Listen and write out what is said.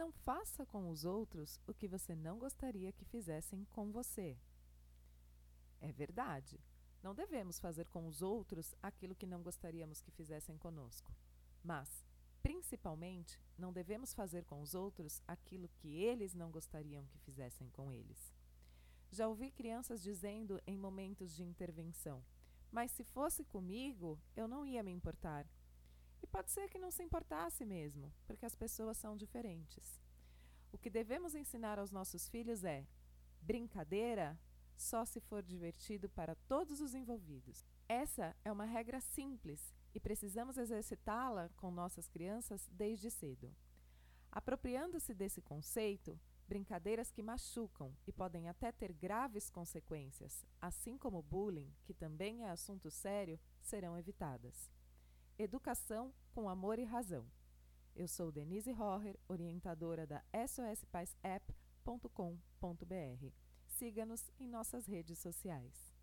Não faça com os outros o que você não gostaria que fizessem com você. É verdade. Não devemos fazer com os outros aquilo que não gostaríamos que fizessem conosco. Mas, principalmente, não devemos fazer com os outros aquilo que eles não gostariam que fizessem com eles. Já ouvi crianças dizendo em momentos de intervenção: Mas se fosse comigo, eu não ia me importar. E pode ser que não se importasse mesmo, porque as pessoas são diferentes. O que devemos ensinar aos nossos filhos é: brincadeira só se for divertido para todos os envolvidos. Essa é uma regra simples e precisamos exercitá-la com nossas crianças desde cedo. Apropriando-se desse conceito, brincadeiras que machucam e podem até ter graves consequências, assim como bullying, que também é assunto sério, serão evitadas. Educação com amor e razão. Eu sou Denise Rohrer, orientadora da SOSPaisApp.com.br. Siga-nos em nossas redes sociais.